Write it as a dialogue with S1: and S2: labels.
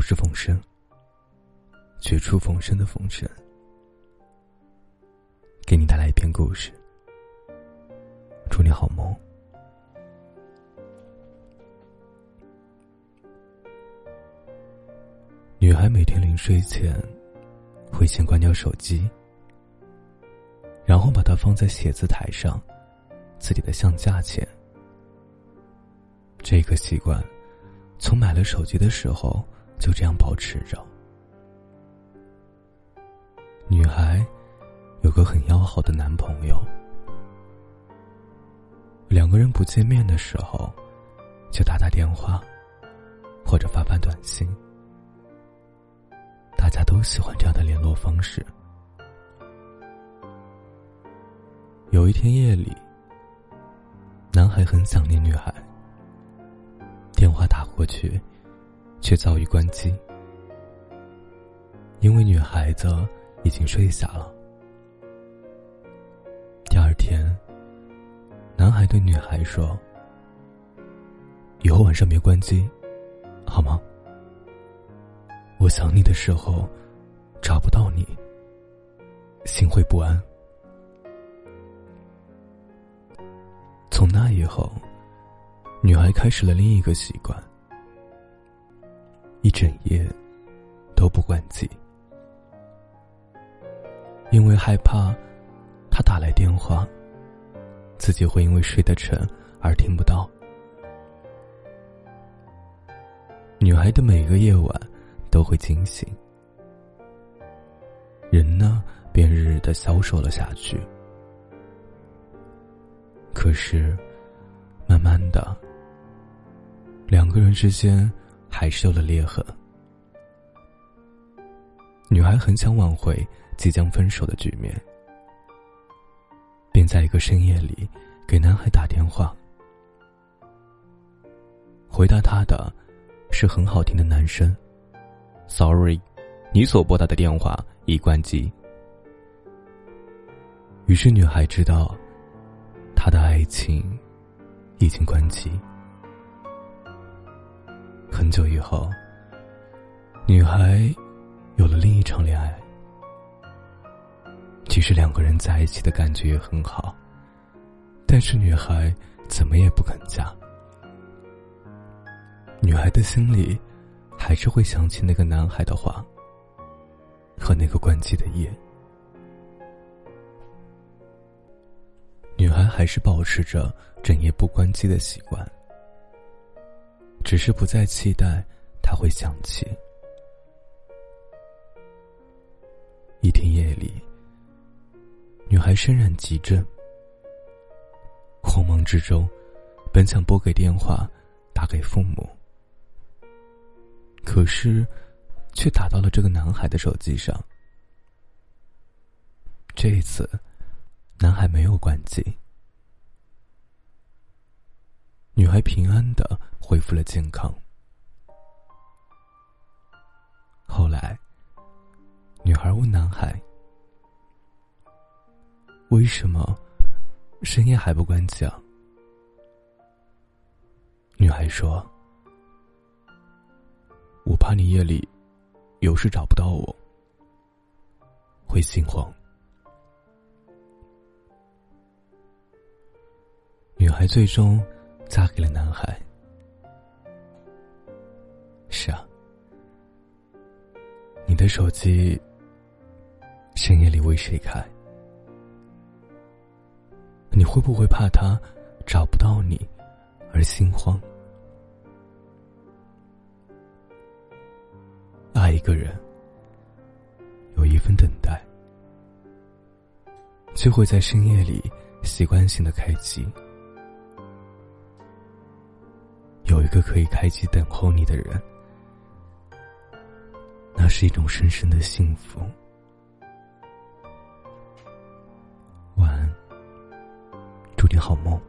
S1: 我是冯生，绝处逢生的冯生，给你带来一篇故事。祝你好梦。女孩每天临睡前会先关掉手机，然后把它放在写字台上自己的相架前。这个习惯从买了手机的时候就这样保持着。女孩有个很要好的男朋友，两个人不见面的时候就打打电话或者发发短信。大家都喜欢这样的联络方式。有一天夜里，男孩很想念女孩，电话打过去，却遭遇关机，因为女孩子已经睡下了。第二天，男孩对女孩说：“以后晚上别关机，好吗？”我想你的时候，找不到你，心会不安。从那以后，女孩开始了另一个习惯：一整夜都不关机，因为害怕他打来电话，自己会因为睡得沉而听不到。女孩的每个夜晚。都会惊醒，人呢便日日的消瘦了下去。可是，慢慢的，两个人之间还是有了裂痕。女孩很想挽回即将分手的局面，便在一个深夜里给男孩打电话，回答他的是很好听的男声。Sorry，你所拨打的电话已关机。于是女孩知道，她的爱情已经关机。很久以后，女孩有了另一场恋爱。其实两个人在一起的感觉也很好，但是女孩怎么也不肯嫁。女孩的心里。还是会想起那个男孩的话，和那个关机的夜。女孩还是保持着整夜不关机的习惯，只是不再期待他会想起。一天夜里，女孩身染急症，慌忙之中，本想拨给电话，打给父母。可是，却打到了这个男孩的手机上。这一次，男孩没有关机，女孩平安的恢复了健康。后来，女孩问男孩：“为什么深夜还不关机？”啊？”女孩说。我怕你夜里有事找不到我，会心慌。女孩最终嫁给了男孩。是啊，你的手机深夜里为谁开？你会不会怕他找不到你而心慌？爱一个人，有一份等待，就会在深夜里习惯性的开机。一个可以开机等候你的人，那是一种深深的幸福。晚安，祝你好梦。